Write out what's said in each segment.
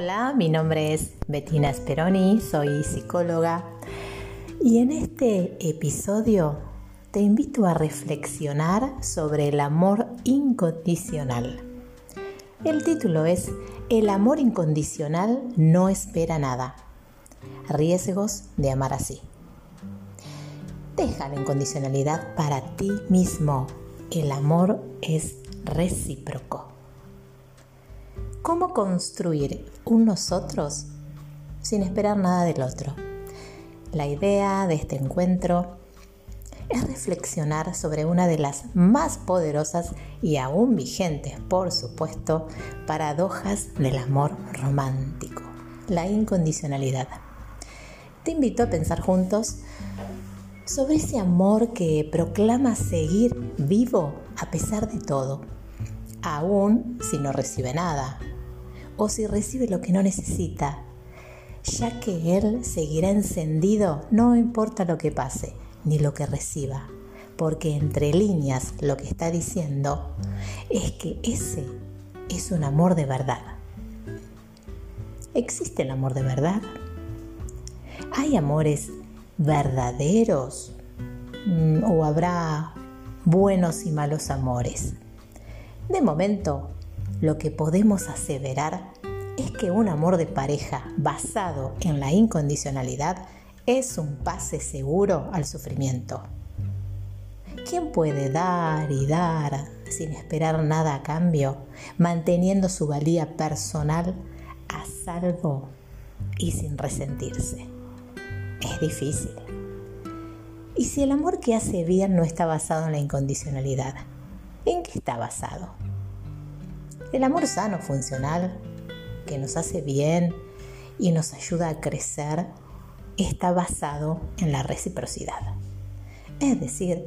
Hola, mi nombre es Bettina Speroni, soy psicóloga y en este episodio te invito a reflexionar sobre el amor incondicional. El título es El amor incondicional no espera nada. Riesgos de amar así. Deja la incondicionalidad para ti mismo. El amor es recíproco. ¿Cómo construir un nosotros sin esperar nada del otro? La idea de este encuentro es reflexionar sobre una de las más poderosas y aún vigentes, por supuesto, paradojas del amor romántico, la incondicionalidad. Te invito a pensar juntos sobre ese amor que proclama seguir vivo a pesar de todo, aún si no recibe nada, o si recibe lo que no necesita, ya que Él seguirá encendido no importa lo que pase ni lo que reciba, porque entre líneas lo que está diciendo es que ese es un amor de verdad. ¿Existe el amor de verdad? ¿Hay amores verdaderos? Mm, ¿O habrá buenos y malos amores? De momento, lo que podemos aseverar es que un amor de pareja basado en la incondicionalidad es un pase seguro al sufrimiento. ¿Quién puede dar y dar sin esperar nada a cambio, manteniendo su valía personal a salvo y sin resentirse? Es difícil. ¿Y si el amor que hace bien no está basado en la incondicionalidad? ¿En qué está basado? El amor sano, funcional, que nos hace bien y nos ayuda a crecer, está basado en la reciprocidad. Es decir,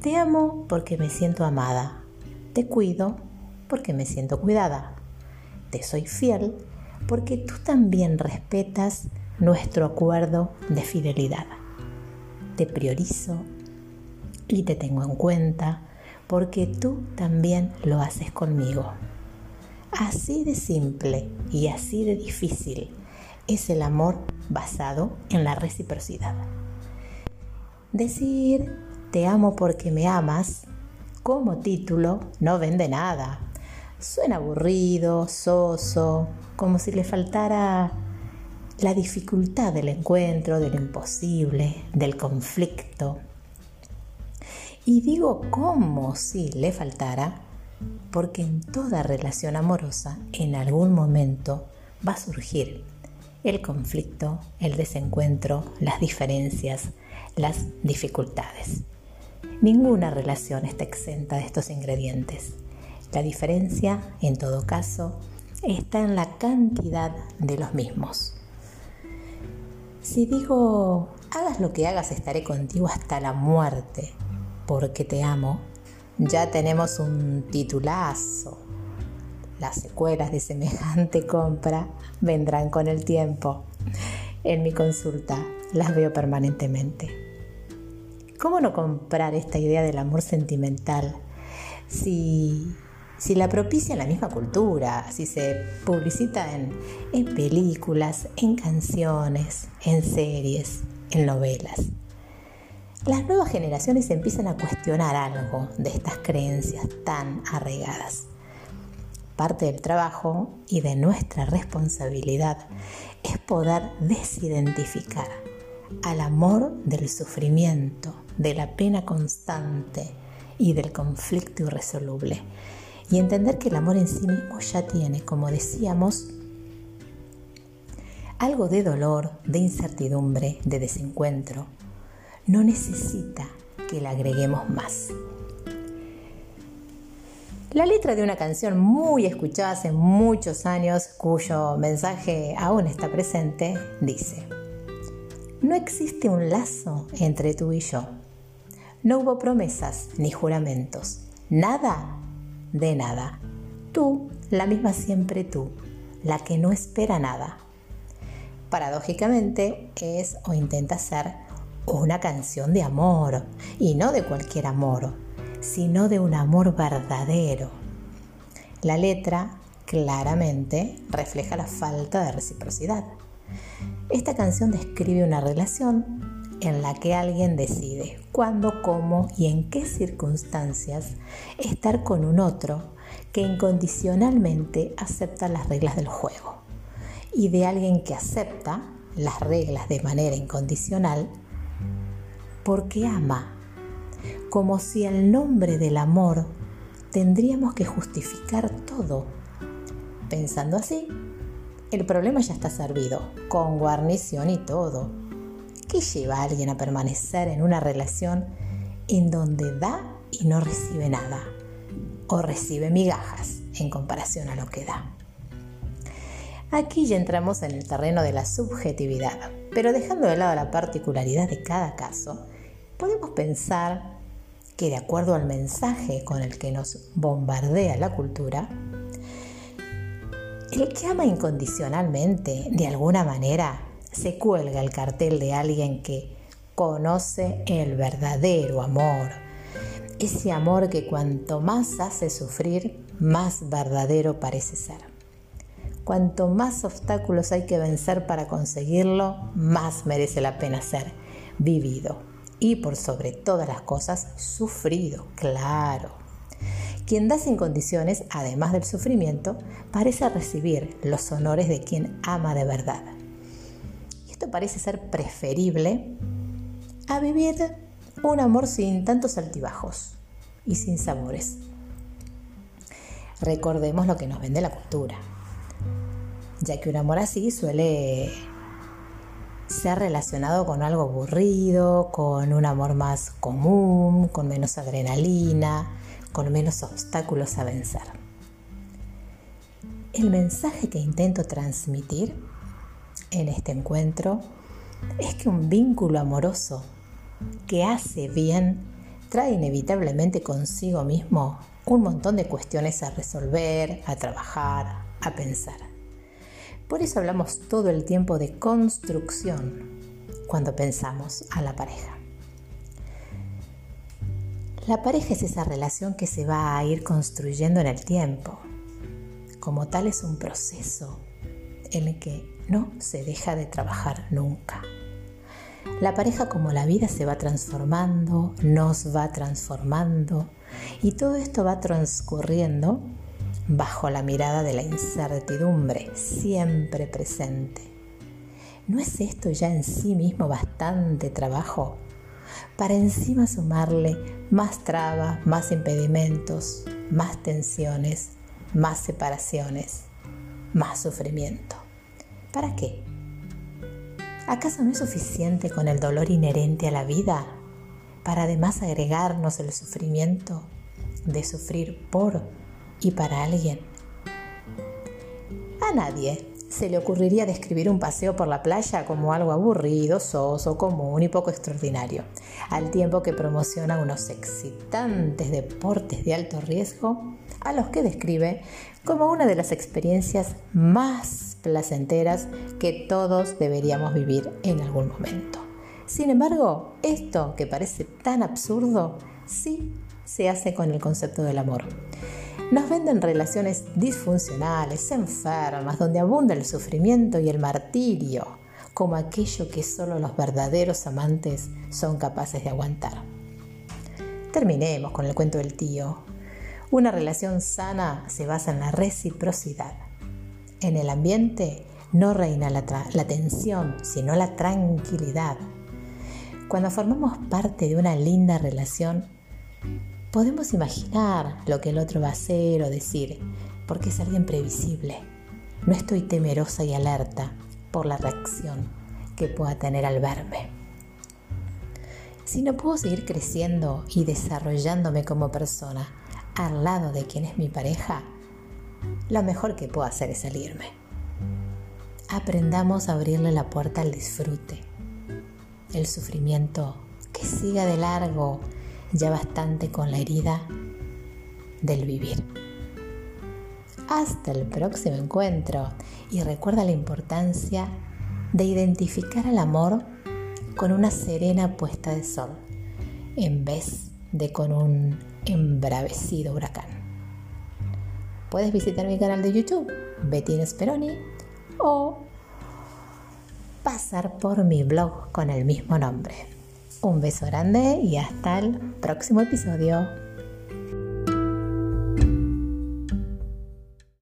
te amo porque me siento amada, te cuido porque me siento cuidada, te soy fiel porque tú también respetas nuestro acuerdo de fidelidad. Te priorizo y te tengo en cuenta porque tú también lo haces conmigo. Así de simple y así de difícil es el amor basado en la reciprocidad. Decir te amo porque me amas como título no vende nada. Suena aburrido, soso, como si le faltara la dificultad del encuentro, del imposible, del conflicto. Y digo como si le faltara, porque en toda relación amorosa, en algún momento, va a surgir el conflicto, el desencuentro, las diferencias, las dificultades. Ninguna relación está exenta de estos ingredientes. La diferencia, en todo caso, está en la cantidad de los mismos. Si digo, hagas lo que hagas, estaré contigo hasta la muerte, porque te amo, ya tenemos un titulazo. Las secuelas de semejante compra vendrán con el tiempo. En mi consulta las veo permanentemente. ¿Cómo no comprar esta idea del amor sentimental si, si la propicia la misma cultura, si se publicita en, en películas, en canciones, en series, en novelas? Las nuevas generaciones empiezan a cuestionar algo de estas creencias tan arraigadas. Parte del trabajo y de nuestra responsabilidad es poder desidentificar al amor del sufrimiento, de la pena constante y del conflicto irresoluble. Y entender que el amor en sí mismo ya tiene, como decíamos, algo de dolor, de incertidumbre, de desencuentro, no necesita que le agreguemos más. La letra de una canción muy escuchada hace muchos años, cuyo mensaje aún está presente, dice, No existe un lazo entre tú y yo. No hubo promesas ni juramentos. Nada de nada. Tú, la misma siempre tú, la que no espera nada. Paradójicamente es o intenta ser una canción de amor, y no de cualquier amor, sino de un amor verdadero. La letra, claramente refleja la falta de reciprocidad. Esta canción describe una relación en la que alguien decide cuándo, cómo y en qué circunstancias estar con un otro que incondicionalmente acepta las reglas del juego y de alguien que acepta las reglas de manera incondicional porque ama, como si el nombre del amor tendríamos que justificar todo. Pensando así, el problema ya está servido, con guarnición y todo. ¿Qué lleva a alguien a permanecer en una relación en donde da y no recibe nada? O recibe migajas en comparación a lo que da. Aquí ya entramos en el terreno de la subjetividad, pero dejando de lado la particularidad de cada caso, podemos pensar que de acuerdo al mensaje con el que nos bombardea la cultura, el que ama incondicionalmente, de alguna manera, se cuelga el cartel de alguien que conoce el verdadero amor. Ese amor que cuanto más hace sufrir, más verdadero parece ser. Cuanto más obstáculos hay que vencer para conseguirlo, más merece la pena ser vivido. Y por sobre todas las cosas, sufrido, claro. Quien da sin condiciones, además del sufrimiento, parece recibir los honores de quien ama de verdad. Y esto parece ser preferible a vivir un amor sin tantos altibajos y sin sabores. Recordemos lo que nos vende la cultura ya que un amor así suele ser relacionado con algo aburrido, con un amor más común, con menos adrenalina, con menos obstáculos a vencer. El mensaje que intento transmitir en este encuentro es que un vínculo amoroso que hace bien trae inevitablemente consigo mismo un montón de cuestiones a resolver, a trabajar, a pensar. Por eso hablamos todo el tiempo de construcción cuando pensamos a la pareja. La pareja es esa relación que se va a ir construyendo en el tiempo. Como tal es un proceso en el que no se deja de trabajar nunca. La pareja como la vida se va transformando, nos va transformando y todo esto va transcurriendo bajo la mirada de la incertidumbre siempre presente. ¿No es esto ya en sí mismo bastante trabajo? Para encima sumarle más trabas, más impedimentos, más tensiones, más separaciones, más sufrimiento. ¿Para qué? ¿Acaso no es suficiente con el dolor inherente a la vida para además agregarnos el sufrimiento de sufrir por y para alguien. A nadie se le ocurriría describir un paseo por la playa como algo aburrido, soso, común y poco extraordinario, al tiempo que promociona unos excitantes deportes de alto riesgo a los que describe como una de las experiencias más placenteras que todos deberíamos vivir en algún momento. Sin embargo, esto que parece tan absurdo, sí se hace con el concepto del amor. Nos venden relaciones disfuncionales, enfermas, donde abunda el sufrimiento y el martirio, como aquello que solo los verdaderos amantes son capaces de aguantar. Terminemos con el cuento del tío. Una relación sana se basa en la reciprocidad. En el ambiente no reina la, la tensión, sino la tranquilidad. Cuando formamos parte de una linda relación, Podemos imaginar lo que el otro va a hacer o decir, porque es alguien previsible. No estoy temerosa y alerta por la reacción que pueda tener al verme. Si no puedo seguir creciendo y desarrollándome como persona al lado de quien es mi pareja, lo mejor que puedo hacer es salirme. Aprendamos a abrirle la puerta al disfrute. El sufrimiento que siga de largo ya bastante con la herida del vivir. Hasta el próximo encuentro y recuerda la importancia de identificar al amor con una serena puesta de sol en vez de con un embravecido huracán. puedes visitar mi canal de YouTube, Bettina Speroni, o pasar por mi blog con el mismo nombre. Un beso grande y hasta el próximo episodio.